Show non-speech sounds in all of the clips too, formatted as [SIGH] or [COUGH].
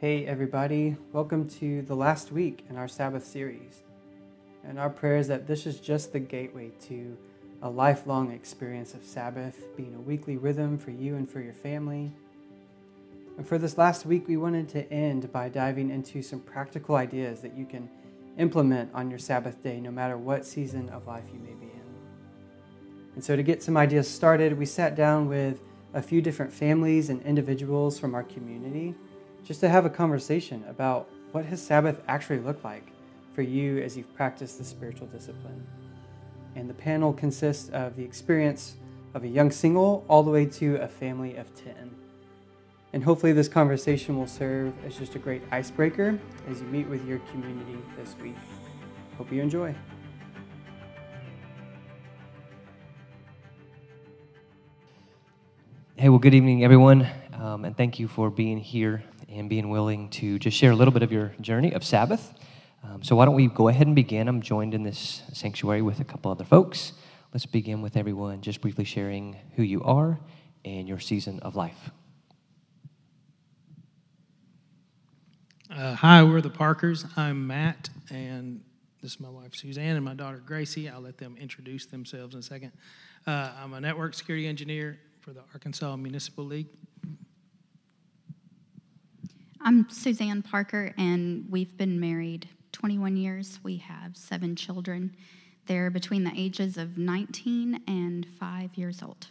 Hey, everybody. Welcome to the last week in our Sabbath series. And our prayer is that this is just the gateway to a lifelong experience of Sabbath, being a weekly rhythm for you and for your family. And for this last week, we wanted to end by diving into some practical ideas that you can implement on your Sabbath day, no matter what season of life you may be in. And so, to get some ideas started, we sat down with a few different families and individuals from our community just to have a conversation about what has Sabbath actually looked like for you as you've practiced the spiritual discipline. And the panel consists of the experience of a young single all the way to a family of 10. And hopefully, this conversation will serve as just a great icebreaker as you meet with your community this week. Hope you enjoy. Hey, well, good evening, everyone, um, and thank you for being here and being willing to just share a little bit of your journey of Sabbath. Um, so, why don't we go ahead and begin? I'm joined in this sanctuary with a couple other folks. Let's begin with everyone just briefly sharing who you are and your season of life. Uh, hi, we're the Parkers. I'm Matt, and this is my wife Suzanne and my daughter Gracie. I'll let them introduce themselves in a second. Uh, I'm a network security engineer for the Arkansas Municipal League. I'm Suzanne Parker, and we've been married 21 years. We have seven children. They're between the ages of 19 and 5 years old.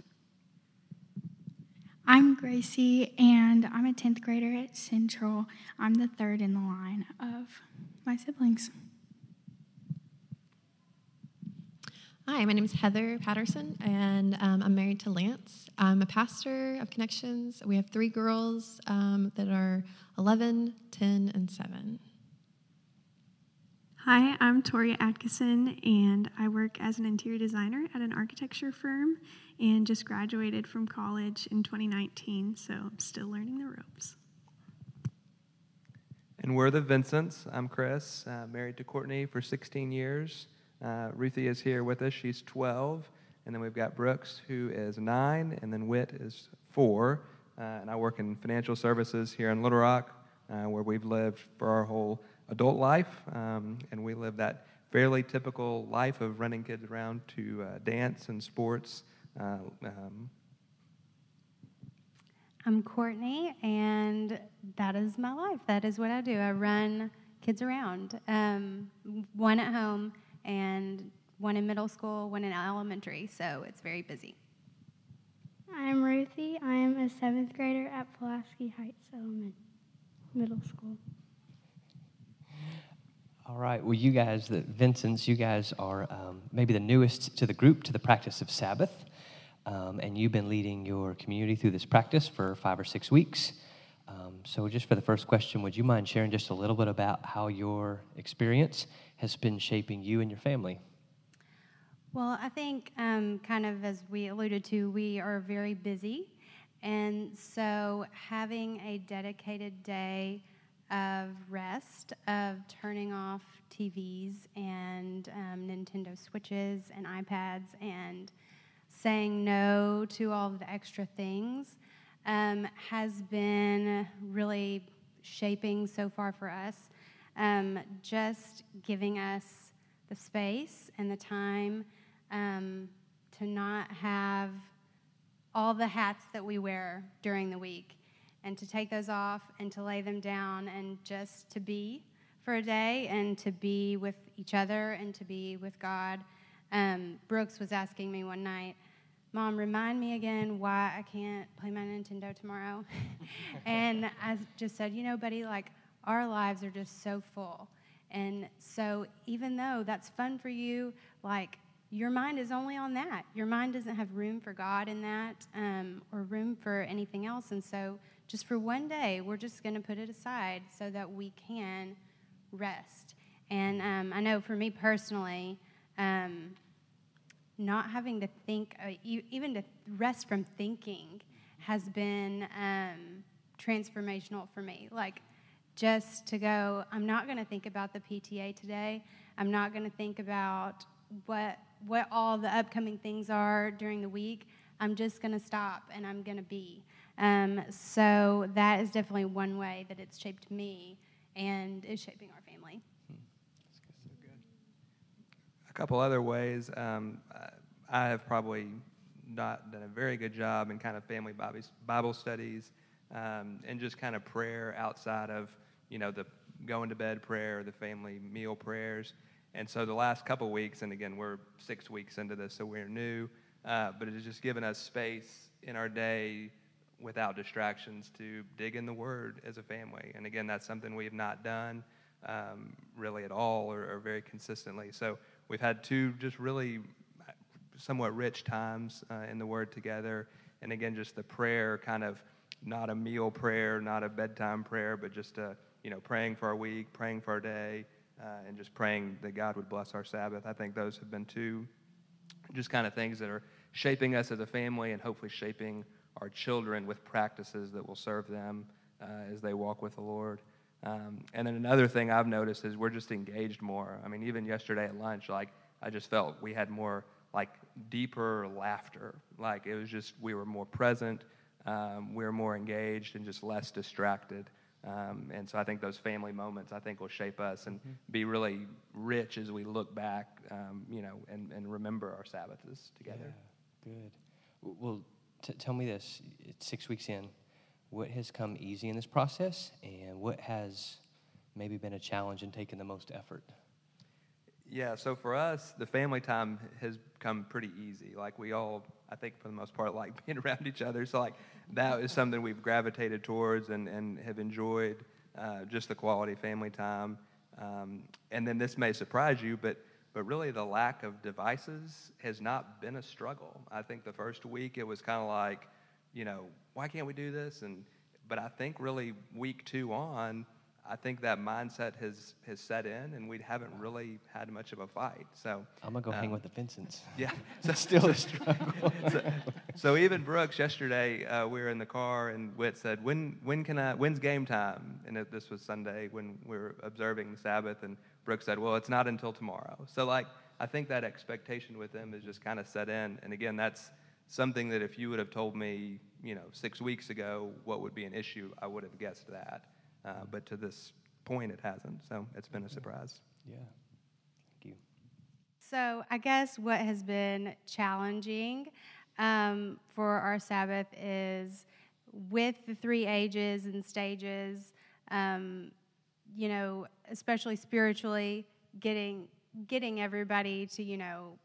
I'm Gracie, and I'm a 10th grader at Central. I'm the third in the line of my siblings. Hi, my name is Heather Patterson, and um, I'm married to Lance. I'm a pastor of Connections. We have three girls um, that are 11, 10, and 7. Hi, I'm Toria Atkinson, and I work as an interior designer at an architecture firm and just graduated from college in 2019, so I'm still learning the ropes. And we're the Vincents. I'm Chris, uh, married to Courtney for 16 years. Uh, Ruthie is here with us. She's 12. And then we've got Brooks, who is 9. And then Whit is 4. Uh, and I work in financial services here in Little Rock, uh, where we've lived for our whole adult life. Um, and we live that fairly typical life of running kids around to uh, dance and sports. Uh, um, I'm Courtney, and that is my life. That is what I do. I run kids around, um, one at home and one in middle school, one in elementary, so it's very busy. I'm Ruthie. I am a seventh grader at Pulaski Heights Elementary Middle School. All right. Well, you guys, the Vincents, you guys are um, maybe the newest to the group to the practice of Sabbath. Um, and you've been leading your community through this practice for five or six weeks. Um, so, just for the first question, would you mind sharing just a little bit about how your experience has been shaping you and your family? Well, I think, um, kind of as we alluded to, we are very busy. And so, having a dedicated day of rest, of turning off TVs and um, Nintendo Switches and iPads and saying no to all of the extra things um, has been really shaping so far for us. Um, just giving us the space and the time um, to not have all the hats that we wear during the week and to take those off and to lay them down and just to be for a day and to be with each other and to be with God. Um, Brooks was asking me one night, Mom, remind me again why I can't play my Nintendo tomorrow. [LAUGHS] and I just said, You know, buddy, like our lives are just so full. And so, even though that's fun for you, like your mind is only on that. Your mind doesn't have room for God in that um, or room for anything else. And so, just for one day, we're just going to put it aside so that we can rest. And um, I know for me personally, um, not having to think, uh, even to rest from thinking, has been um, transformational for me. Like, just to go, I'm not going to think about the PTA today. I'm not going to think about what what all the upcoming things are during the week. I'm just going to stop and I'm going to be. Um, so that is definitely one way that it's shaped me and is shaping our family. A couple other ways. Um, I have probably not done a very good job in kind of family Bible studies um, and just kind of prayer outside of you know the going to bed prayer, the family meal prayers. And so the last couple weeks, and again we're six weeks into this, so we're new, uh, but it has just given us space in our day without distractions to dig in the Word as a family. And again, that's something we have not done um, really at all or, or, very consistently. So we've had two just really somewhat rich times uh, in the Word together. And again, just the prayer kind of not a meal prayer, not a bedtime prayer, but just a, you know, praying for our week, praying for our day, uh, and just praying that God would bless our Sabbath. I think those have been two just kind of things that are shaping us as a family and hopefully shaping our children with practices that will serve them uh, as they walk with the Lord. Um, and then another thing I've noticed is we're just engaged more. I mean, even yesterday at lunch, like I just felt we had more like deeper laughter. Like it was just we were more present, um, we were more engaged, and just less distracted. Um, and so I think those family moments I think will shape us and mm-hmm. be really rich as we look back, um, you know, and, and remember our Sabbaths together. Yeah, good. Well, t- tell me this: it's six weeks in, what has come easy in this process, and what has maybe been a challenge and taken the most effort? Yeah, so for us, the family time has come pretty easy. Like we all, I think for the most part, like [LAUGHS] being around each other. So like that is something we've gravitated towards and, and have enjoyed uh, just the quality family time. Um, and then this may surprise you, but but really the lack of devices has not been a struggle. I think the first week it was kind of like, you know, why can't we do this? And but I think really week two on, I think that mindset has has set in, and we haven't really had much of a fight. So I'm gonna go um, hang with the Vincents. [LAUGHS] Yeah, so still a struggle. [LAUGHS] so, so, even Brooks yesterday, uh, we were in the car, and Whit said, "When when can I? When's game time?" And it, this was Sunday when we were observing the Sabbath, and Brooks said, "Well, it's not until tomorrow." So like I think that expectation with them is just kind of set in, and again, that's something that if you would have told me, you know, six weeks ago what would be an issue, I would have guessed that. Uh, but to this point, it hasn't. So it's been a surprise. Yeah. Thank you. So I guess what has been challenging um, for our Sabbath is with the three ages and stages, um, you know, especially spiritually, getting getting everybody to you know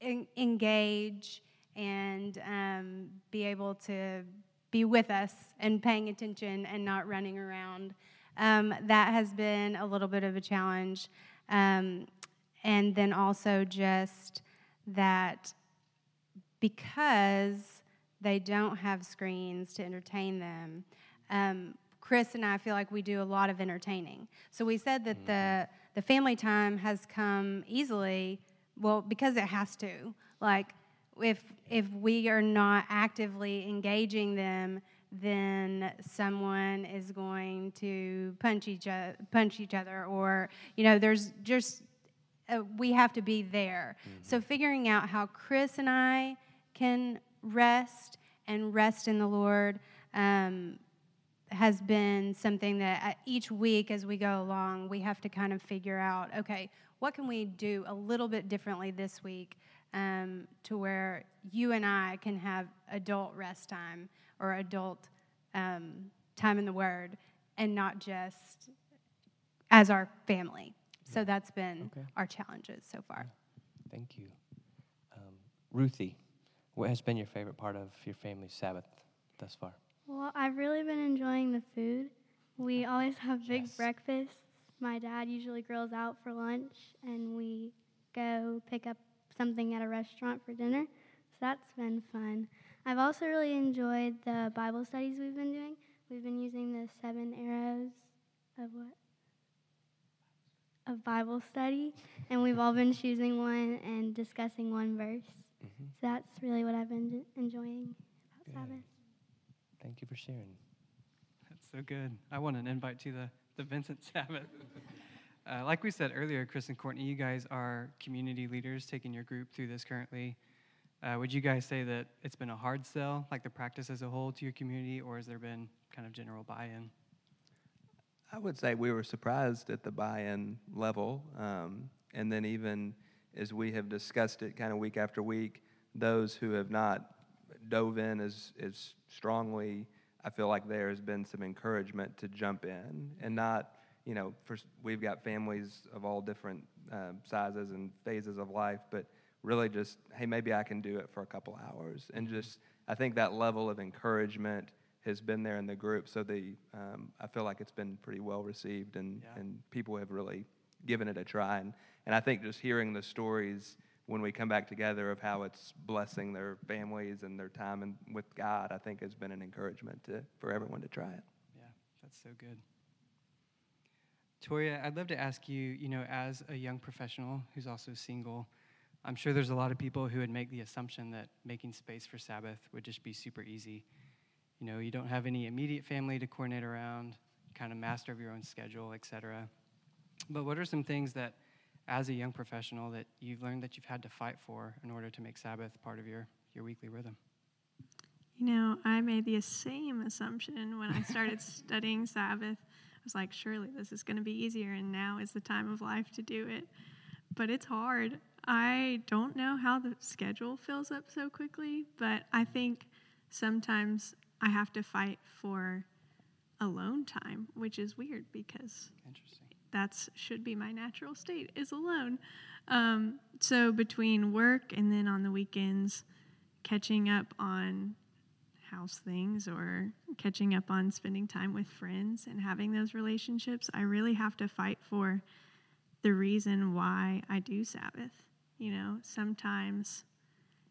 en- engage and um, be able to be with us and paying attention and not running around. Um, that has been a little bit of a challenge. Um, and then also just that because they don't have screens to entertain them, um, Chris and I feel like we do a lot of entertaining. So we said that mm-hmm. the the family time has come easily, well, because it has to. Like if if we are not actively engaging them, then someone is going to punch each other, punch each other, or you know, there's just uh, we have to be there. Mm-hmm. So figuring out how Chris and I can rest and rest in the Lord um, has been something that uh, each week as we go along, we have to kind of figure out. Okay, what can we do a little bit differently this week? Um, to where you and I can have adult rest time or adult um, time in the Word and not just as our family. So that's been okay. our challenges so far. Thank you. Um, Ruthie, what has been your favorite part of your family's Sabbath thus far? Well, I've really been enjoying the food. We always have big yes. breakfasts. My dad usually grills out for lunch, and we go pick up something at a restaurant for dinner. So that's been fun. I've also really enjoyed the Bible studies we've been doing. We've been using the seven arrows of what? Of Bible study. And we've all been choosing one and discussing one verse. Mm-hmm. So that's really what I've been enjoying about Sabbath. Thank you for sharing. That's so good. I want an invite to the, the Vincent Sabbath. [LAUGHS] Uh, like we said earlier, Chris and Courtney, you guys are community leaders taking your group through this currently. Uh, would you guys say that it's been a hard sell, like the practice as a whole, to your community, or has there been kind of general buy in? I would say we were surprised at the buy in level. Um, and then, even as we have discussed it kind of week after week, those who have not dove in as, as strongly, I feel like there has been some encouragement to jump in and not, you know, for, we've got families of all different uh, sizes and phases of life, but really just, hey, maybe I can do it for a couple hours. And just, I think that level of encouragement has been there in the group. So the, um, I feel like it's been pretty well received and, Yeah. and people have really given it a try. And, and I think just hearing the stories when we come back together of how it's blessing their families and their time and with God, I think has been an encouragement to, for everyone to try it. Yeah, that's so good. Toria, I'd love to ask you, you know, as a young professional who's also single, I'm sure there's a lot of people who would make the assumption that making space for Sabbath would just be super easy. You know, you don't have any immediate family to coordinate around, kind of master of your own schedule, etc. But what are some things that, as a young professional, that you've learned that you've had to fight for in order to make Sabbath part of your, your weekly rhythm? You know, I made the same assumption when I started [LAUGHS] studying Sabbath. I was like, surely this is going to be easier, and now is the time of life to do it. But it's hard. I don't know how the schedule fills up so quickly, but I think sometimes I have to fight for alone time, which is weird because Interesting. that's should be my natural state is alone. Um, so between work and then on the weekends, catching up on house things or catching up on spending time with friends and having those relationships, I really have to fight for the reason why I do Sabbath. You know, sometimes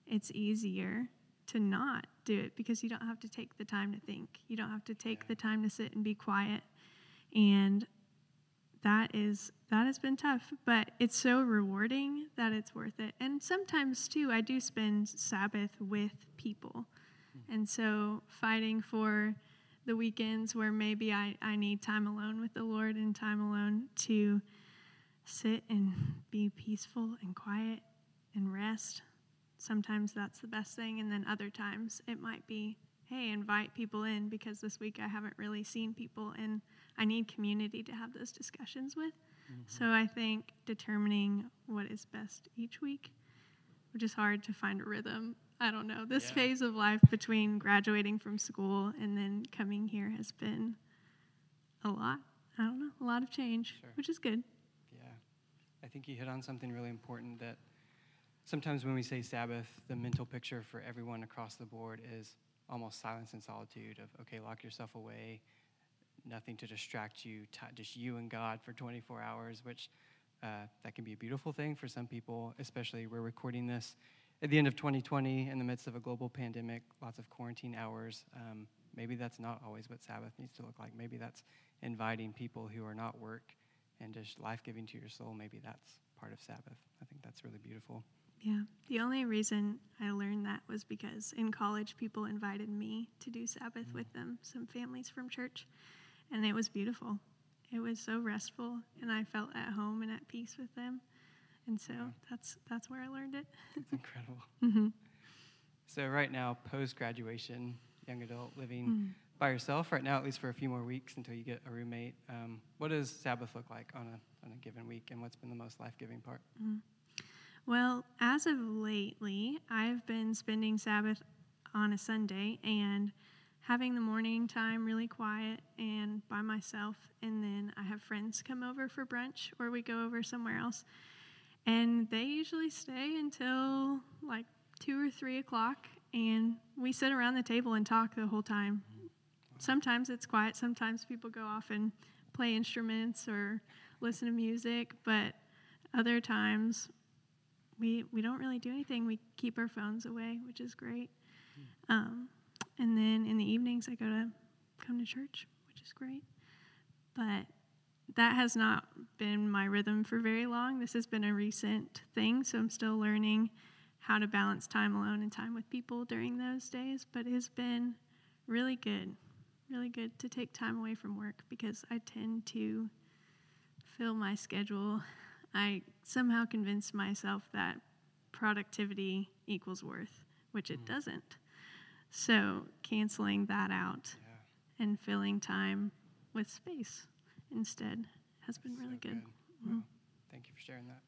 it's easier to not do it because you don't have to take the time to think. You don't have to take the time to sit and be quiet. And that is that has been tough, but it's so rewarding that it's worth it. And sometimes too, I do spend Sabbath with people. And so fighting for the weekends where maybe I, I need time alone with the Lord and time alone to sit and be peaceful and quiet and rest. Sometimes that's the best thing. And then other times it might be, hey, invite people in because this week I haven't really seen people and I need community to have those discussions with. Mm-hmm. So I think determining what is best each week, which is hard to find a rhythm. I don't know. This Yeah. phase of life between graduating from school and then coming here has been a lot. I don't know, a lot of change, Sure. which is good. Yeah. I think you hit on something really important that sometimes when we say Sabbath, the mental picture for everyone across the board is almost silence and solitude of, okay, lock yourself away, nothing to distract you, ti just you and God for 24 hours, which uh, that can be a beautiful thing for some people, especially we're recording this at the end of 2020 in the midst of a global pandemic, lots of quarantine hours. Um, maybe that's not always what Sabbath needs to look like. Maybe that's inviting people who are not work and just life giving to your soul. Maybe that's part of Sabbath. I think that's really beautiful. Yeah. The only reason I learned that was because in college, people invited me to do Sabbath with them, some families from church, and it was beautiful. It was so restful, and I felt at home and at peace with them. And so that's that's where I learned it. It's incredible. [LAUGHS] hmm So, right now, post graduation, young adult living Mm. by yourself, right now, at least for a few more weeks until you get a roommate, um, what does Sabbath look like on a, on a given week, and what's been the most life giving part? Well, as of lately, I've been spending Sabbath on a Sunday and having the morning time really quiet and by myself. And then I have friends come over for brunch or we go over somewhere else. And they usually stay until like two or three o'clock. And we sit around the table and talk the whole time. Sometimes it's quiet, sometimes people go off and play instruments or listen to music, but other times we we don't really do anything. We keep our phones away, which is great. Um, and then in the evenings, I go to come to church, which is great. But that has not been my rhythm for very long. This has been a recent thing, so I'm still learning how to balance time alone and time with people during those days. But it has been really good, really good to take time away from work because I tend to fill my schedule I somehow convinced myself that productivity equals worth, which it mm. doesn't. So canceling that out and filling time with space instead has been really good. Mhm. Thank you for sharing that.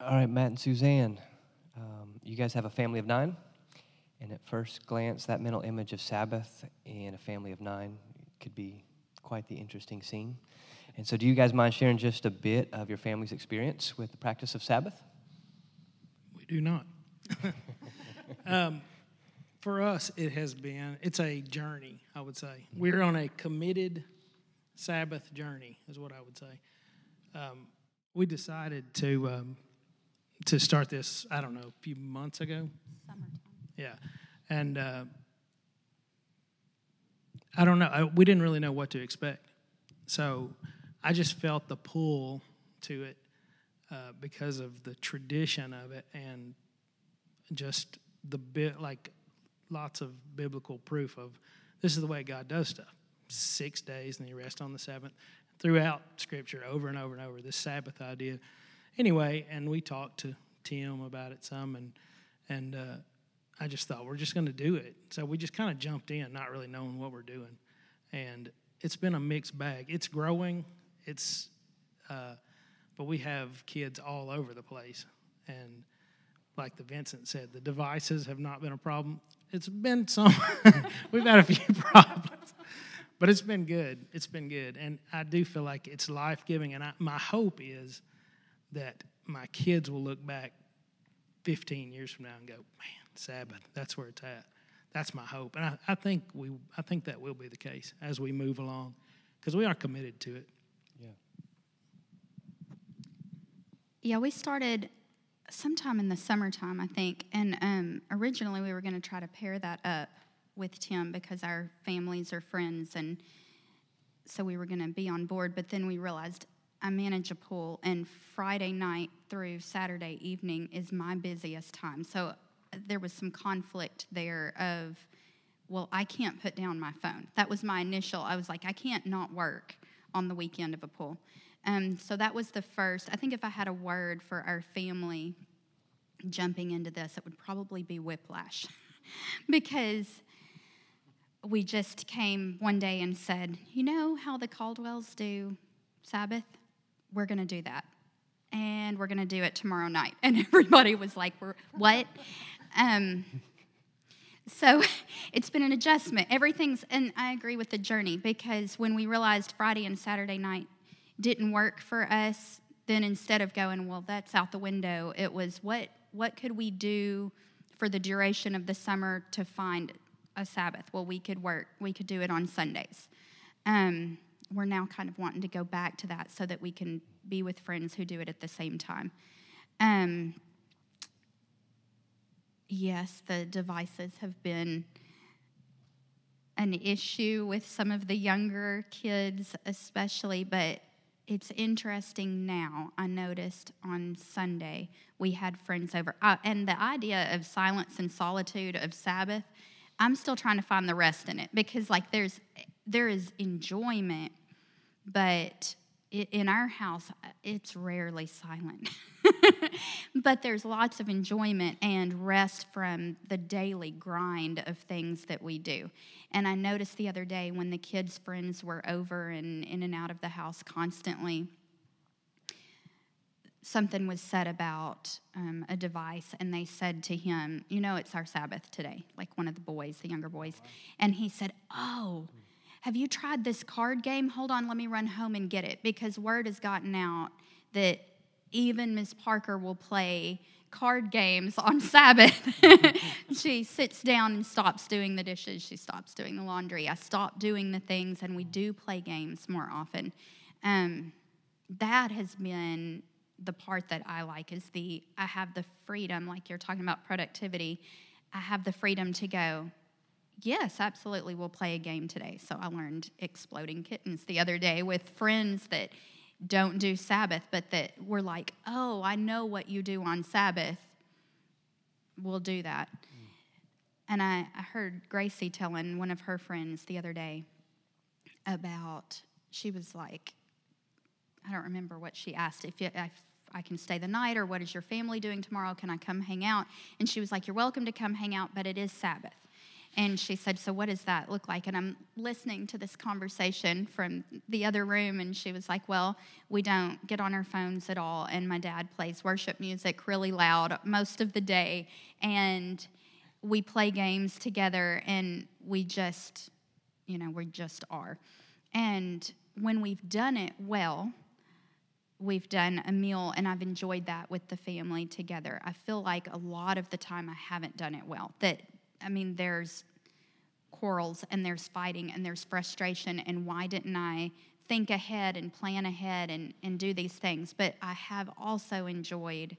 All right, Matt and Suzanne, um, you guys have a family of nine. And at first glance, that mental image of Sabbath in a family of nine could be quite the interesting scene. And so, do you guys mind sharing just a bit of your family's experience with the practice of Sabbath? We do not. [LAUGHS] um, for us, it has been, it's a journey, I would say. We're on a committed Sabbath journey, is what I would say. Um, we decided to um, to start this, I don't know, a few months ago. Summertime. Yeah. And uh, I don't know. I, we didn't really know what to expect. So I just felt the pull to it uh, because of the tradition of it and just the bit, like lots of biblical proof of this is the way God does stuff. Six days and he rests on the seventh. Throughout Scripture, over and over and over, this Sabbath idea. Anyway, and we talked to Tim about it some, and and uh, I just thought we're just going to do it. So we just kind of jumped in, not really knowing what we're doing, and it's been a mixed bag. It's growing. It's, uh, but we have kids all over the place, and like the Vincent said, the devices have not been a problem. It's been some. [LAUGHS] we've had a few [LAUGHS] problems, but it's been good. It's been good, and I do feel like it's life giving. And I, my hope is that my kids will look back 15 years from now and go, man, Sabbath, that's where it's at. That's my hope, and I, I think we, I think that will be the case as we move along, because we are committed to it. Yeah, Yeah, we started sometime in the summertime, I think. And um, originally, we were going to try to pair that up with Tim because our families are friends, and so we were going to be on board. But then we realized I manage a pool, and Friday night through Saturday evening is my busiest time. So uh, there was some conflict there of, well, I can't put down my phone. That was my initial. I was like, I can't not work on the weekend of a pool. Um, so that was the first. I think if I had a word for our family jumping into this, it would probably be whiplash. [LAUGHS] because we just came one day and said, You know how the Caldwells do Sabbath? We're going to do that. And we're going to do it tomorrow night. [LAUGHS] And everybody was like, We're, What? Um, so [LAUGHS] it's been an adjustment. Everything's, and I agree with the journey because when we realized Friday and Saturday night didn't work for us, then instead of going, well, that's out the window, it was what what could we do for the duration of the summer to find a Sabbath? Well, we could work, we could do it on Sundays. Um, we're now kind of wanting to go back to that so that we can be with friends who do it at the same time. Um, yes, the devices have been an issue with some of the younger kids, especially, but it's interesting now. I noticed on Sunday we had friends over, uh, and the idea of silence and solitude of Sabbath, I'm still trying to find the rest in it because, like, there's there is enjoyment, but in our house, it's rarely silent. [LAUGHS] [LAUGHS] but there's lots of enjoyment and rest from the daily grind of things that we do. And I noticed the other day when the kids' friends were over and in and out of the house constantly, something was said about um, a device, and they said to him, You know, it's our Sabbath today, like one of the boys, the younger boys. And he said, Oh, have you tried this card game? Hold on, let me run home and get it. Because word has gotten out that even Miss Parker will play card games on [LAUGHS] Sabbath. [LAUGHS] she sits down and stops doing the dishes. She stops doing the laundry. I stop doing the things, and we do play games more often. Um, that has been the part that I like is the I have the freedom, like you're talking about productivity. I have the freedom to go, yes, absolutely, we'll play a game today. So I learned exploding kittens the other day with friends that don't do Sabbath, but that we're like, oh, I know what you do on Sabbath. We'll do that. Mm. And I, I heard Gracie telling one of her friends the other day about, she was like, I don't remember what she asked. If, you, if I can stay the night or what is your family doing tomorrow? Can I come hang out? And she was like, You're welcome to come hang out, but it is Sabbath. And she said, So what does that look like? And I'm listening to this conversation from the other room, and she was like, Well, we don't get on our phones at all. And my dad plays worship music really loud most of the day. And we play games together, and we just, you know, we just are. And when we've done it well, we've done a meal and I've enjoyed that with the family together. I feel like a lot of the time I haven't done it well. That, I mean, there's quarrels and there's fighting and there's frustration, and why didn't I think ahead and plan ahead and, and do these things? But I have also enjoyed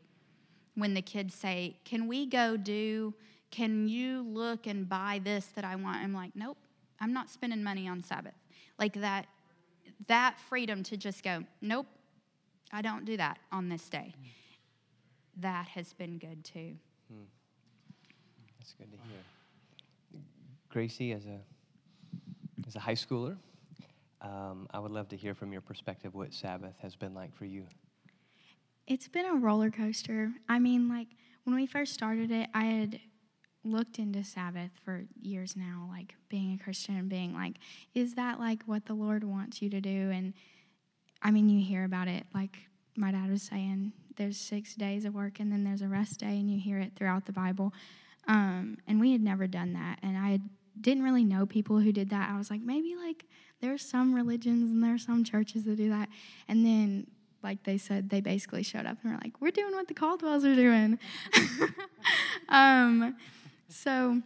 when the kids say, Can we go do, can you look and buy this that I want? I'm like, Nope, I'm not spending money on Sabbath. Like that, that freedom to just go, Nope, I don't do that on this day. That has been good too. Hmm. That's good to hear. Gracie, as a as a high schooler, um, I would love to hear from your perspective what Sabbath has been like for you. It's been a roller coaster. I mean, like when we first started it, I had looked into Sabbath for years now, like being a Christian and being like, is that like what the Lord wants you to do? And I mean, you hear about it, like my dad was saying, there's six days of work and then there's a rest day, and you hear it throughout the Bible. Um, and we had never done that. And I didn't really know people who did that. I was like, maybe like there's some religions and there's some churches that do that. And then, like they said, they basically showed up and were like, we're doing what the Caldwells are doing. [LAUGHS] um, so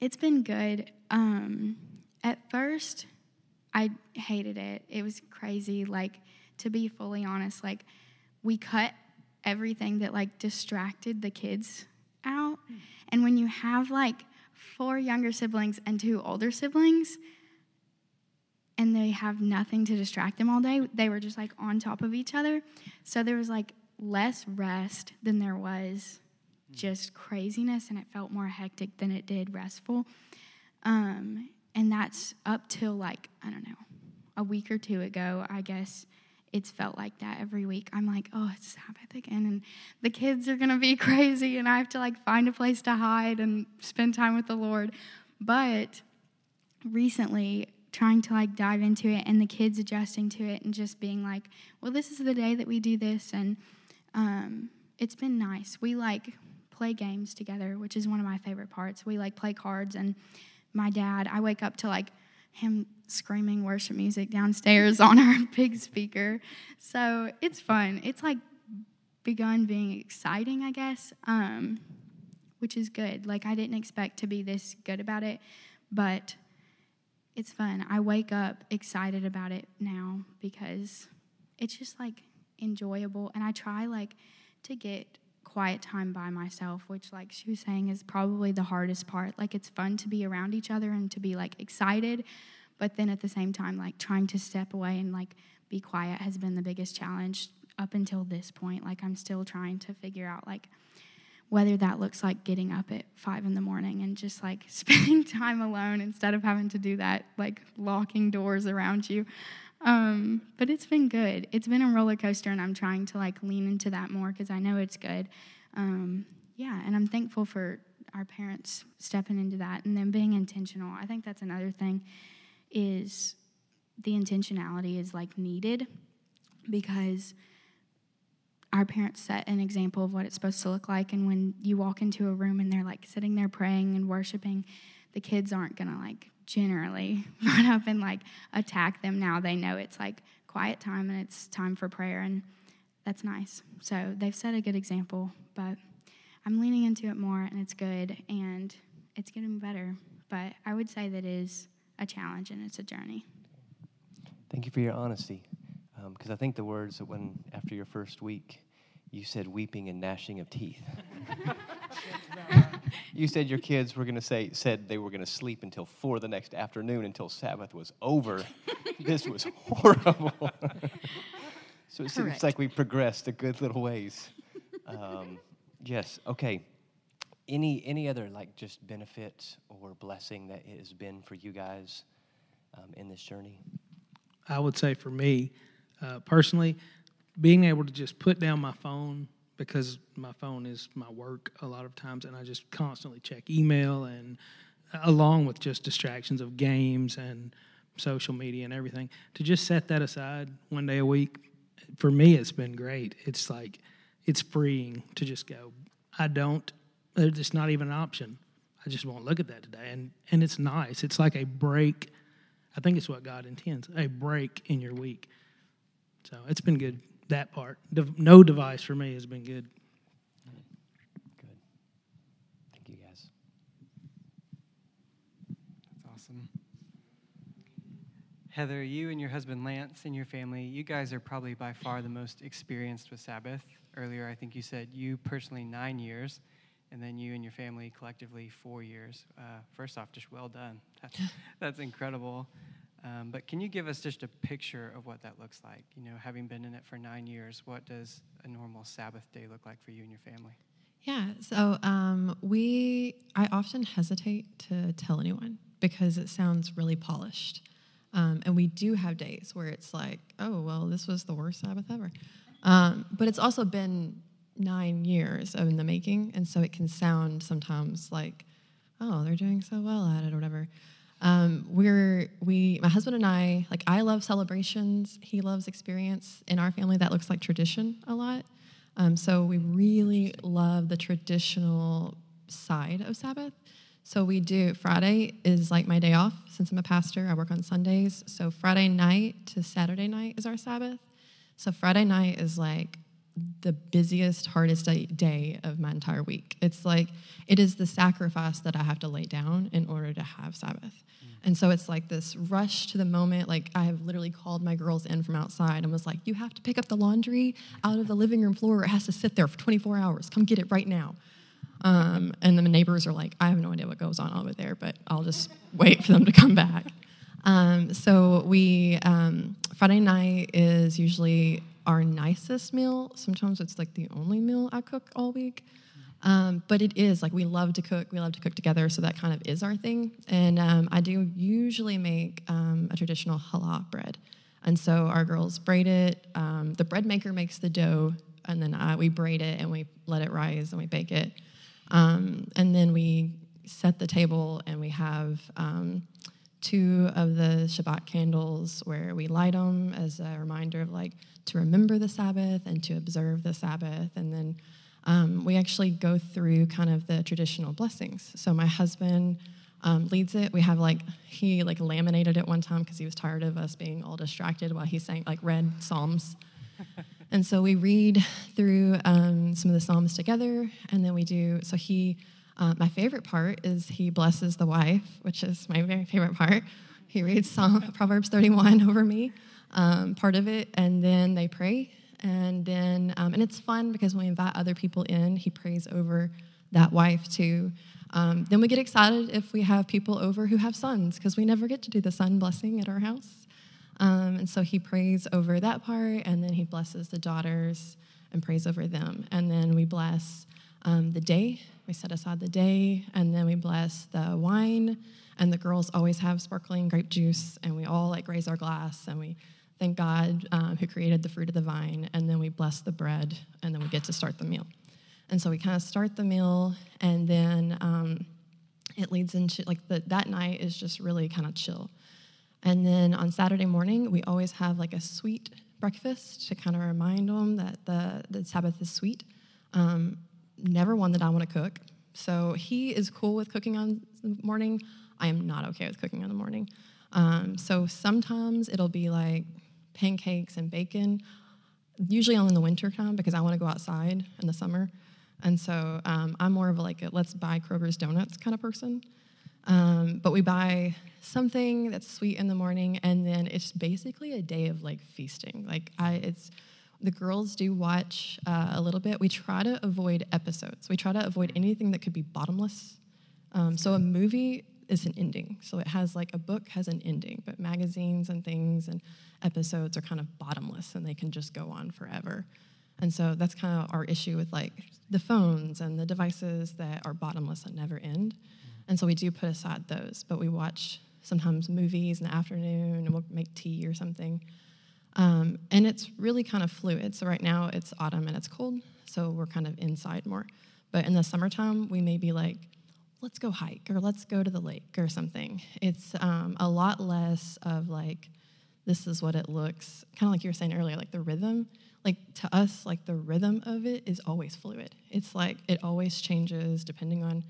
it's been good. Um, at first, I hated it. It was crazy. Like, to be fully honest, like, we cut everything that like distracted the kids out. And when you have like four younger siblings and two older siblings, and they have nothing to distract them all day, they were just like on top of each other. So there was like less rest than there was just craziness, and it felt more hectic than it did restful. Um, and that's up till like, I don't know, a week or two ago, I guess it's felt like that every week. I'm like, oh, it's Sabbath again, and the kids are gonna be [LAUGHS] crazy, and I have to like find a place to hide and spend time with the Lord. But recently, trying to like dive into it, and the kids adjusting to it, and just being like, well, this is the day that we do this, and um, it's been nice. We like play games together, which is one of my favorite parts. We like play cards, and my dad, I wake up to like him screaming worship music downstairs on our [LAUGHS] big speaker. So it's fun. It's like begun being exciting, I guess, um, which is good. Like I didn't expect to be this good about it, but it's fun. I wake up excited about it now because it's just like enjoyable, and I try like to get quiet time by myself, which, like she was saying, is probably the hardest part. Like, it's fun to be around each other and to be like excited, but then at the same time, like trying to step away and like be quiet has been the biggest challenge up until this point. Like, I'm still trying to figure out like whether that looks like getting up at five in the morning and just like [LAUGHS] spending time alone instead of having to do that, like locking doors around you. Um, but it's been good. It's been a roller coaster, and I'm trying to like lean into that more because I know it's good. Um, yeah, and I'm thankful for our parents stepping into that and then being intentional. I think that's another thing is the intentionality is like needed because our parents set an example of what it's supposed to look like and when you walk into a room and they're like sitting there praying and worshiping the kids aren't going to like generally [LAUGHS] run up and like attack them now. They know it's like quiet time and it's time for prayer, and that's nice. So they've set a good example, but I'm leaning into it more, and it's good, and it's getting better. But I would say that is a challenge and it's a journey. Thank you for your honesty, because um, I think the words that when after your first week, you said weeping and gnashing of teeth. [LAUGHS] [LAUGHS] you said your kids were going to say said they were going to sleep until four the next afternoon until Sabbath was over. this was [LAUGHS] horrible. so it Correct. seems like we progressed a good little ways. Um, yes. Okay. Any any other like just benefits or blessing that it has been for you guys um, in this journey? I would say for me uh, personally, being able to just put down my phone because my phone is my work a lot of times, and I just constantly check email and uh, along with just distractions of games and social media and everything. To just set that aside one day a week, for me, it's been great. It's like it's freeing to just go. I don't. It's not even an option. I just won't look at that today, and and it's nice. It's like a break. I think it's what God intends a break in your week. So it's been good that part. No device for me has been good. Good. Thank you, guys. That's awesome. Heather, you and your husband Lance and your family, you guys are probably by far the most experienced with Sabbath. Earlier, I think you said you personally nine years, and then you and your family collectively four years. Uh, first off, just well done. That's, [LAUGHS] that's incredible. Um, but can you give us just a picture of what that looks like? You know, having been in it for nine years, what does a normal Sabbath day look like for you and your family? Yeah, so um, we, I often hesitate to tell anyone because it sounds really polished. Um, and we do have days where it's like, oh, well, this was the worst Sabbath ever. Um, but it's also been nine years in the making. And so it can sound sometimes like, oh, they're doing so well at it or whatever. Um, we're we my husband and I like I love celebrations. He loves experience. In our family, that looks like tradition a lot. Um, so we really love the traditional side of Sabbath. So we do Friday is like my day off since I'm a pastor. I work on Sundays. So Friday night to Saturday night is our Sabbath. So Friday night is like the busiest, hardest day of my entire week. It's like it is the sacrifice that I have to lay down in order to have Sabbath. Mm. And so it's like this rush to the moment. Like I have literally called my girls in from outside and was like, "You have to pick up the laundry out of the living room floor. It has to sit there for 24 hours. Come get it right now." Um, and the neighbors are like, "I have no idea what goes on over there, but I'll just wait for them to come back." Um, so we um, Friday night is usually our nicest meal. Sometimes it's like the only meal I cook all week. Um, but it is like we love to cook. We love to cook together, so that kind of is our thing. And um, I do usually make um, a traditional challah bread, and so our girls braid it. Um, the bread maker makes the dough, and then I, we braid it and we let it rise and we bake it, um, and then we set the table and we have um, two of the Shabbat candles where we light them as a reminder of like to remember the Sabbath and to observe the Sabbath. And then um, we actually go through kind of the traditional blessings. So my husband um, leads it. We have like, he like laminated it one time because he was tired of us being all distracted while he sang, like read Psalms. [LAUGHS] and so we read through um, some of the Psalms together. And then we do, so he, uh, my favorite part is he blesses the wife, which is my very favorite part. He reads Psalm, [LAUGHS] Proverbs 31 over me um, part of it, and then they pray. And then, um, and it's fun because when we invite other people in, he prays over that wife too. Um, then we get excited if we have people over who have sons because we never get to do the son blessing at our house. Um, and so he prays over that part, and then he blesses the daughters and prays over them. And then we bless um, the day. We set aside the day, and then we bless the wine. And the girls always have sparkling grape juice, and we all like raise our glass and we thank God um, who created the fruit of the vine, and then we bless the bread, and then we get to start the meal. And so we kind of start the meal, and then um, it leads into like the, that night is just really kind of chill. And then on Saturday morning, we always have like a sweet breakfast to kind of remind them that the, the Sabbath is sweet. Um, never one that I want to cook. So he is cool with cooking on the morning. I am not okay with cooking on the morning. Um, so sometimes it'll be like pancakes and bacon, usually only in the winter time because I want to go outside in the summer. And so um, I'm more of like a let's buy Kroger's donuts kind of person. Um, but we buy something that's sweet in the morning, and then it's basically a day of like feasting. Like I, it's the girls do watch uh, a little bit. We try to avoid episodes. We try to avoid anything that could be bottomless. Um, so a movie is an ending. So it has like a book has an ending, but magazines and things and episodes are kind of bottomless and they can just go on forever. And so that's kind of our issue with like the phones and the devices that are bottomless and never end. And so we do put aside those, but we watch sometimes movies in the afternoon and we'll make tea or something. Um, and it's really kind of fluid. So right now it's autumn and it's cold, so we're kind of inside more. But in the summertime, we may be like, let's go hike or let's go to the lake or something. It's um, a lot less of like, this is what it looks, kind of like you were saying earlier, like the rhythm. Like to us, like the rhythm of it is always fluid. It's like it always changes depending on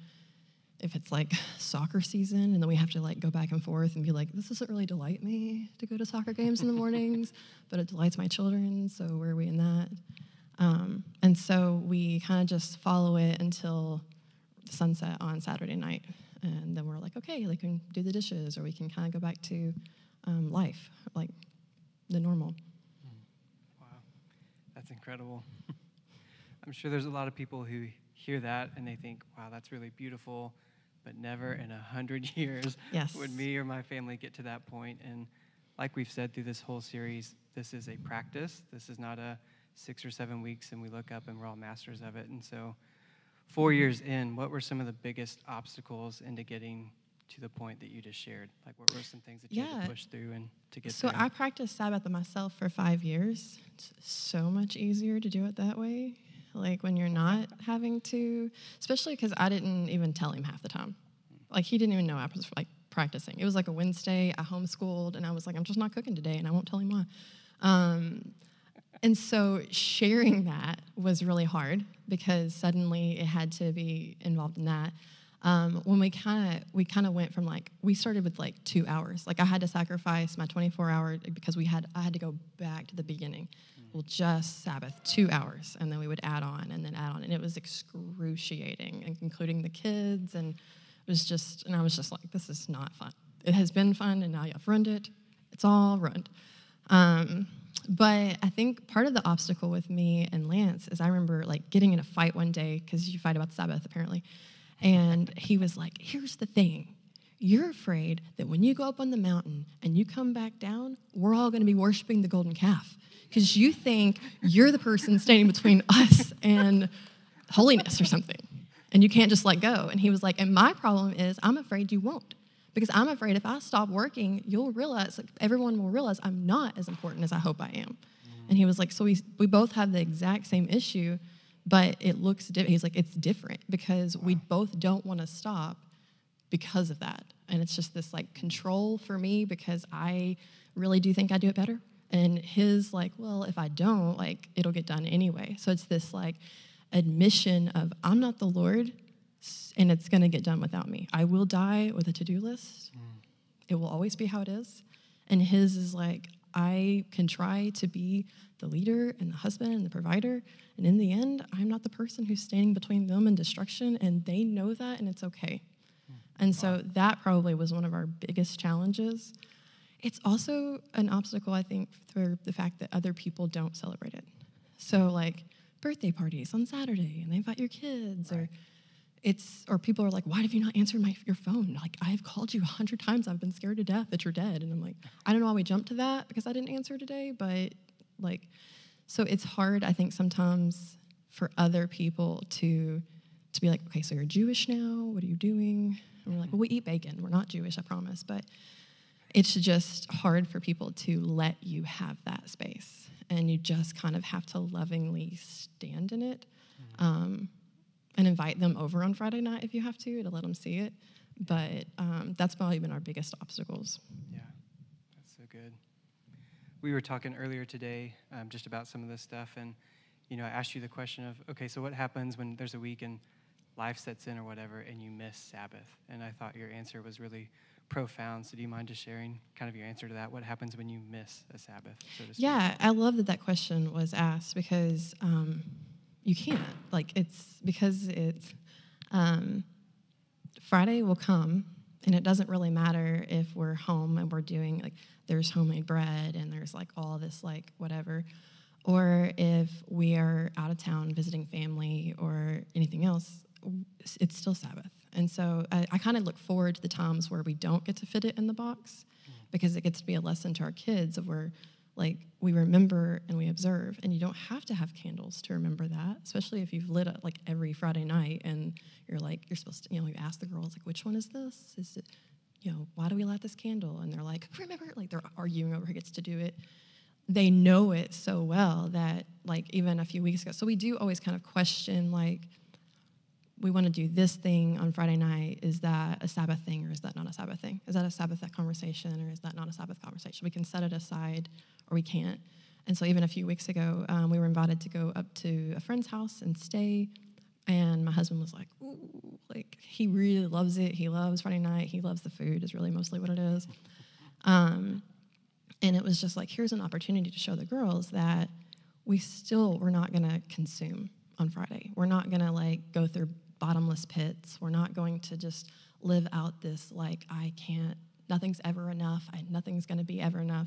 if it's like soccer season and then we have to like go back and forth and be like this doesn't really delight me to go to soccer games in the mornings [LAUGHS] but it delights my children so where are we in that? Um, and so we kind of just follow it until sunset on saturday night and then we're like okay we can do the dishes or we can kind of go back to um, life like the normal. Wow, that's incredible. [LAUGHS] I'm sure there's a lot of people who hear that and they think, wow, that's really beautiful, but never in a hundred [LAUGHS] years Yes. would me or my family get to that point. And like we've said through this whole series, this is a practice. This is not a six or seven weeks and we look up and we're all masters of it. And so, four years in, what were some of the biggest obstacles into getting to the point that you just shared? Like, what were some things that you had to push through and to get So there? I practiced Sabbath myself for five years. It's so much easier to do it that way. Like when you're not having to, especially because I didn't even tell him half the time. Like he didn't even know I was like practicing. It was like a Wednesday. I homeschooled, and I was like, I'm just not cooking today, and I won't tell him why. Um, and so sharing that was really hard because suddenly it had to be involved in that. Um, when we kind of we kind of went from like we started with like two hours. Like I had to sacrifice my 24 hour because we had I had to go back to the beginning. Just Sabbath two hours, and then we would add on and then add on, and it was excruciating, and including the kids, and it was just and I was just like, this is not fun. It has been fun, and now you've ruined it. It's all ruined. Um, but I think part of the obstacle with me and Lance is I remember like getting in a fight one day because you fight about Sabbath apparently, and he was like, "Here's the thing." You're afraid that when you go up on the mountain and you come back down, we're all going to be worshiping the golden calf because you think you're the person standing between [LAUGHS] us and holiness or something. And you can't just let go. And he was like, And my problem is, I'm afraid you won't. Because I'm afraid if I stop working, you'll realize, like, everyone will realize I'm not as important as I hope I am. And he was like, So we, we both have the exact same issue, but it looks different. He's like, It's different because we both don't want to stop because of that. And it's just this like control for me because I really do think I do it better. And his like, well, if I don't, like it'll get done anyway. So it's this like admission of I'm not the Lord and it's going to get done without me. I will die with a to-do list. Mm. It will always be how it is. And his is like I can try to be the leader and the husband and the provider, and in the end, I'm not the person who's standing between them and destruction, and they know that, and it's okay. Hmm. And so that probably was one of our biggest challenges. It's also an obstacle, I think, for the fact that other people don't celebrate it. So, like birthday parties on Saturday, and they invite your kids, or it's or people are like, "Why have you not answered my your phone? Like I have called you a hundred times. I've been scared to death that you're dead." And I'm like, I don't know why we jumped to that because I didn't answer today, but like, so it's hard. I think sometimes for other people to to be like, "Okay, so you're Jewish now. What are you doing?" And we're like, "Well, we eat bacon. We're not Jewish, I promise." But it's just hard for people to let you have that space, and you just kind of have to lovingly stand in it. Um, and invite them over on Friday night if you have to to let them see it. But um, that's probably been our biggest obstacles. Yeah, that's so good. We were talking earlier today um, just about some of this stuff, and you know, I asked you the question of, okay, so what happens when there's a week and life sets in or whatever, and you miss Sabbath? And I thought your answer was really profound. So, do you mind just sharing kind of your answer to that? What happens when you miss a Sabbath, so? Yeah, I love that that question was asked because um, you can't. Like, it's because it's um, Friday will come, and it doesn't really matter if we're home and we're doing, like, there's homemade bread and there's, like, all this, like, whatever, or if we are out of town visiting family or anything else, it's still Sabbath. And so I, I kind of look forward to the times where we don't get to fit it in the box mm-hmm. because it gets to be a lesson to our kids of where like we remember and we observe. And you don't have to have candles to remember that especially if you've lit it like every friday night and you're like you're supposed to you know you ask the girls like which one is this? Is it you know why do we light this candle? And they're like [LAUGHS] remember like they're arguing over who gets to do it. They know it so well that like even a few weeks ago. So we do always kind of question like we want to do this thing on Friday night. Is that a Sabbath thing or is that not a Sabbath thing? Is that a Sabbath conversation or is that not a Sabbath conversation? We can set it aside or we can't. And so even a few weeks ago, um, we were invited to go up to a friend's house and stay. And my husband was like, Ooh, like he really loves it. He loves Friday night. He loves the food. Is really mostly what it is. Um, and it was just like here's an opportunity to show the girls that we still we're not going to consume on Friday. We're not going to like go through bottomless pits. We're not going to just live out this like I can't. Nothing's ever enough. I, nothing's going to be ever enough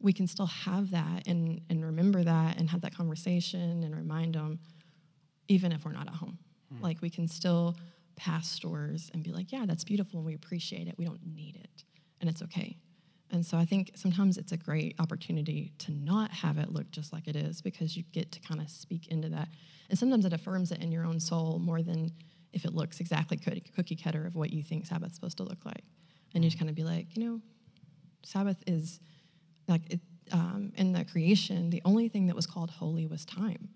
we can still have that and, and remember that and have that conversation and remind them, even if we're not at home. Mm. Like we can still pass stores and be like, yeah, that's beautiful and we appreciate it. We don't need it and it's okay. And so I think sometimes it's a great opportunity to not have it look just like it is because you get to kind of speak into that. And sometimes it affirms it in your own soul more than if it looks exactly cookie cutter of what you think Sabbath's supposed to look like. And you just kind of be like, you know, Sabbath is like it, um, in the creation, the only thing that was called holy was time.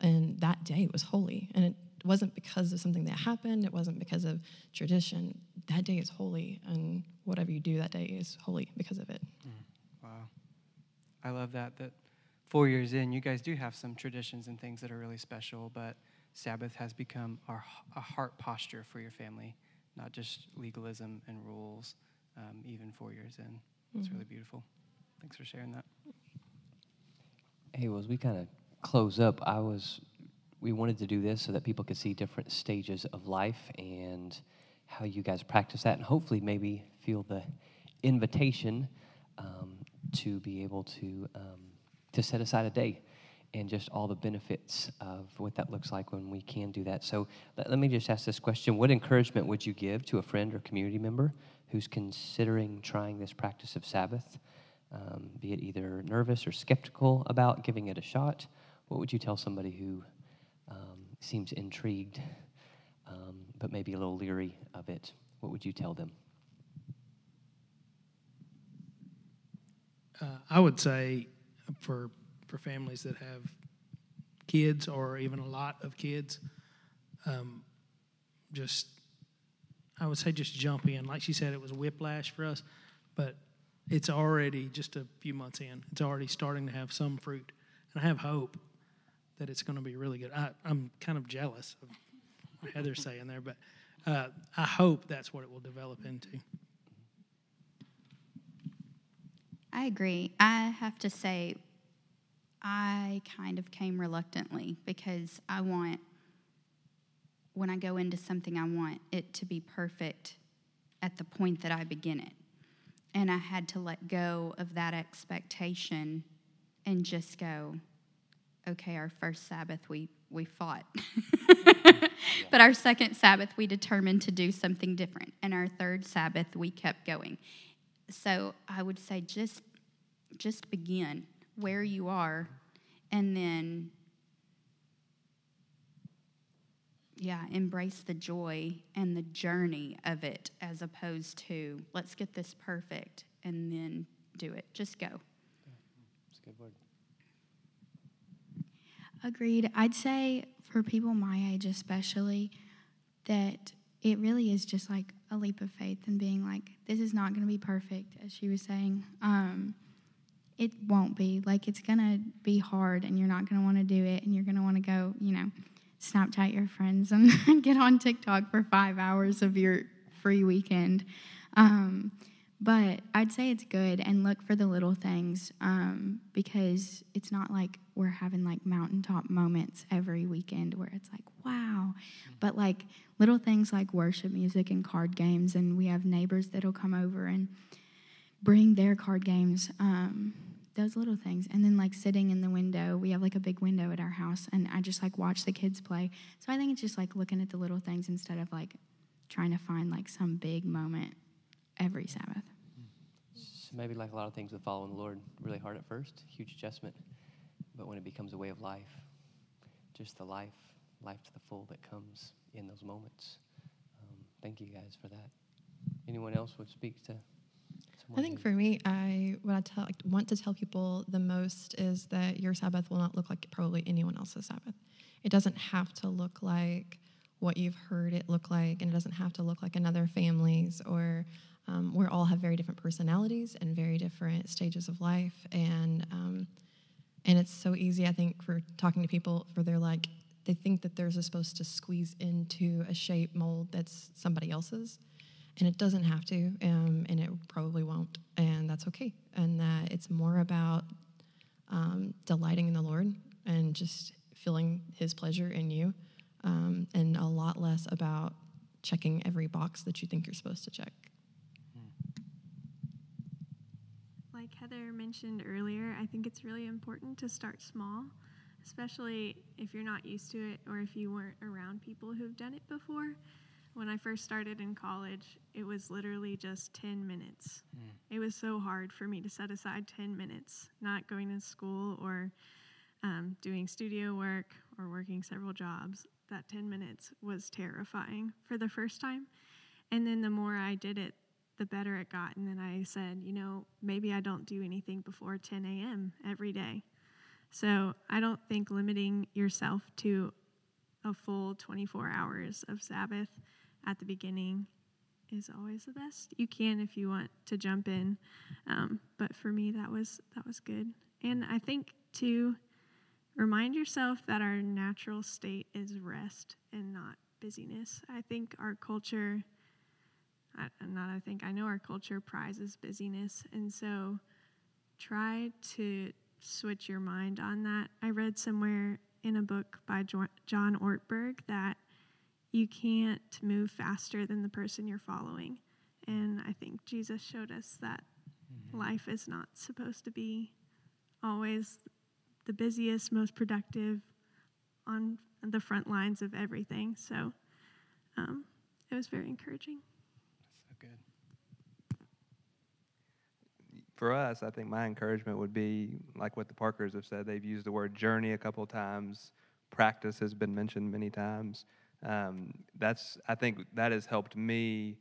And that day was holy. And it wasn't because of something that happened, it wasn't because of tradition. That day is holy, and whatever you do that day is holy because of it. Mm. Wow. I love that. That four years in, you guys do have some traditions and things that are really special, but Sabbath has become our, a heart posture for your family, not just legalism and rules, um, even four years in. It's mm-hmm. really beautiful. Thanks for sharing that. Hey, well, as we kind of close up, I was we wanted to do this so that people could see different stages of life and how you guys practice that, and hopefully maybe feel the invitation um, to be able to um, to set aside a day and just all the benefits of what that looks like when we can do that. So let, let me just ask this question: What encouragement would you give to a friend or community member who's considering trying this practice of Sabbath? um, be it either nervous or skeptical about giving it a shot, what would you tell somebody who um, seems intrigued um, but maybe a little leery of it? What would you tell them? Uh, I would say for for families that have kids or even a lot of kids, um, just I would say just jump in. Like she said, it was whiplash for us, but it's already just a few months in. It's already starting to have some fruit, and I have hope that it's going to be really good. I, am kind of jealous of Heather's saying there, but uh, I hope that's what it will develop into. I agree. I have to say, I kind of came reluctantly because I want, when I go into something, I want it to be perfect at the point that I begin it. And I had to let go of that expectation and just go, okay, our first Sabbath we, we fought. [LAUGHS] [LAUGHS] but our second Sabbath we determined to do something different. And our third Sabbath we kept going. So I would say just just begin where you are and then yeah, embrace the joy and the journey of it as opposed to let's get this perfect and then do it. Just go. That's a good word. Agreed. I'd say for people my age, especially, that it really is just like a leap of faith and being like, this is not going to be perfect, as she was saying. Um, it won't be. Like, it's going to be hard, and you're not going to want to do it, and you're going to want to go, you know, Snapchat your friends and [LAUGHS] get on TikTok for five hours of your free weekend. Um, but I'd say it's good and look for the little things um, because it's not like we're having like mountaintop moments every weekend where it's like, wow. But like little things like worship music and card games, and we have neighbors that'll come over and bring their card games. Um, those little things. And then like sitting in the window, we have like a big window at our house, and I just like watch the kids play. So I think it's just like looking at the little things instead of like trying to find like some big moment every Sabbath. So maybe like a lot of things with following the Lord, really hard at first, huge adjustment, but when it becomes a way of life, just the life, life to the full that comes in those moments. Um, thank you guys for that. Anyone else would speak to I think for me, I what I tell, like, want to tell people the most is that your Sabbath will not look like probably anyone else's Sabbath. It doesn't have to look like what you've heard it look like, and it doesn't have to look like another family's. Or um, we all have very different personalities and very different stages of life, and um, and it's so easy, I think, for talking to people for they're like they think that they're supposed to squeeze into a shape mold that's somebody else's and it doesn't have to, um, and it probably won't, and that's okay. And that it's more about um, delighting in the Lord and just feeling His pleasure in you, um, and a lot less about checking every box that you think you're supposed to check. Like Heather mentioned earlier, I think it's really important to start small, especially if you're not used to it or if you weren't around people who've done it before when I first started in college, it was literally just 10 minutes. Mm. It was so hard for me to set aside 10 minutes, not going to school or um, doing studio work or working several jobs. That 10 minutes was terrifying for the first time. And then the more I did it, the better it got. And then I said, you know, maybe I don't do anything before 10 a.m. every day. So I don't think limiting yourself to a full 24 hours of Sabbath at the beginning is always the best. You can if you want to jump in, um, but for me that was that was good. And I think to remind yourself that our natural state is rest and not busyness. I think our culture, I, not I think I know our culture prizes busyness, and so try to switch your mind on that. I read somewhere in a book by John Ortberg that you can't move faster than the person you're following. And I think Jesus showed us that mm-hmm. life is not supposed to be always the busiest, most productive on the front lines of everything. So um, it was very encouraging. Good. For us, I think my encouragement would be like what the Parkers have said. They've used the word journey a couple times. Practice has been mentioned many times um, that's I think that has helped me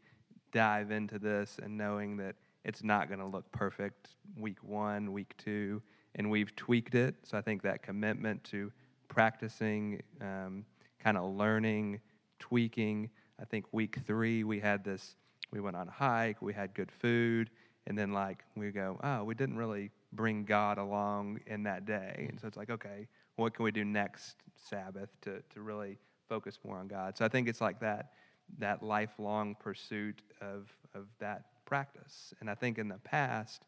dive into this and knowing that it's not going to look perfect week one, week two, and we've tweaked it. So I think that commitment to practicing, um, kind of learning, tweaking. I think week three we had this. We went on a hike. We had good food, and then like we go, oh, we didn't really bring God along in that day, and so it's like, okay, what can we do next Sabbath to to really focus more on God. So I think it's like that that lifelong pursuit of of that practice. And I think in the past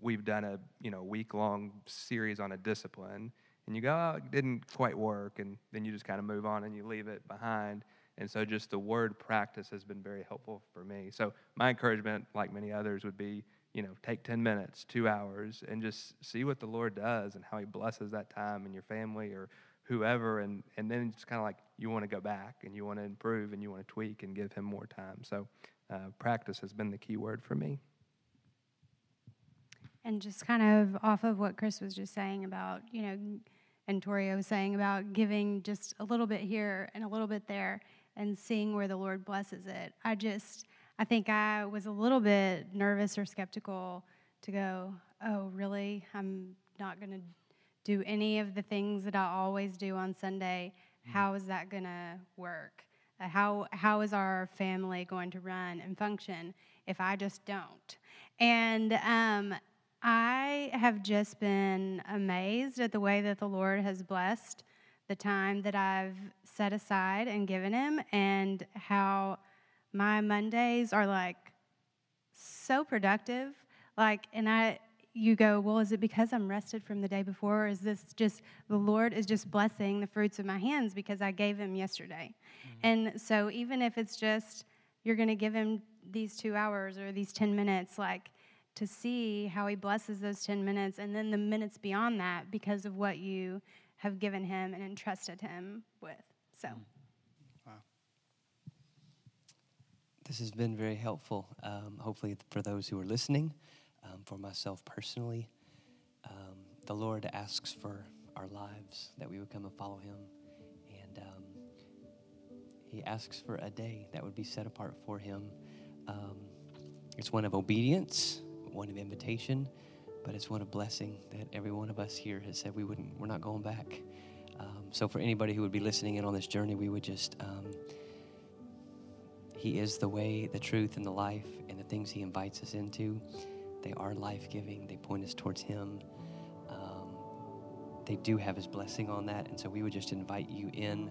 we've done a you know week long series on a discipline, and you go, oh, it didn't quite work, and then you just kind of move on and you leave it behind. And so just the word practice has been very helpful for me. So my encouragement, like many others, would be you know take 10 minutes two hours and just see what the lord does and how he blesses that time in your family or whoever. And and then it's kind of like you want to go back and you want to improve and you want to tweak and give him more time. So uh, practice has been the key word for me. And just kind of off of what chris was just saying about you know and torio was saying about giving just a little bit here and a little bit there and seeing where the lord blesses it i just i think i was a little bit nervous or skeptical to go oh really i'm not going to do any of the things that I always do on Sunday, mm-hmm. how is that going to work? Uh, how, how is our family going to run and function if I just don't? And um, I have just been amazed at the way that the Lord has blessed the time that I've set aside and given Him, and how my Mondays are like so productive. Like, and I, you go, well, is it because I'm rested from the day before? Or is this just the Lord is just blessing the fruits of my hands because I gave him yesterday? Mm-hmm. And so, even if it's just you're going to give him these two hours or these 10 minutes, like to see how he blesses those 10 minutes and then the minutes beyond that because of what you have given him and entrusted him with. So, mm. wow. This has been very helpful, um, hopefully, for those who are listening um, for myself personally. Um, the Lord asks for our lives, that we would come and follow Him. And um, He asks for a day that would be set apart for Him. Um, it's one of obedience one of invitation, but it's one of blessing that every one of us here has said we wouldn't, we're not going back. Um, so for anybody who would be listening in on this journey, we would just, um, He is the way, the truth, and the life, and the things He invites us into, they are life giving. They point us towards Him. Um, they do have His blessing on that, and so we would just invite you in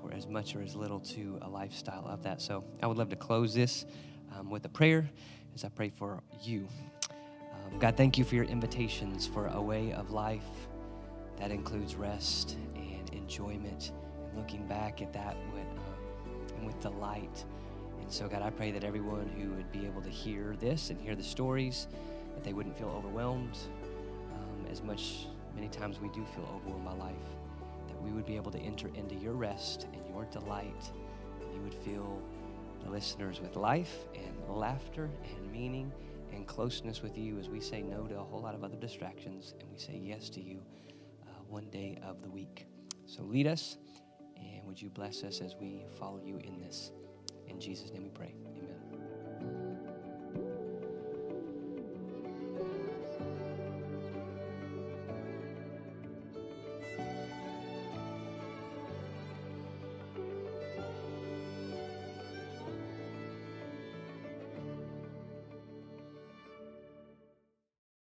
for as much or as little to a lifestyle of that. So I would love to close this um, with a prayer as I pray for you. Um, God, thank you for your invitations for a way of life that includes rest and enjoyment and looking back at that with, um, with delight. And so, God, I pray that everyone who would be able to hear this and hear the stories, that they wouldn't feel overwhelmed um, as much. Many times we do feel overwhelmed by life that we would be able to enter into your rest and your delight, and you would fill the listeners with life and laughter and meaning closeness with you as we say no to a whole lot of other distractions and we say yes to you uh, one day of the week. So lead us, and would you bless us as we follow you in this? In Jesus' name we pray.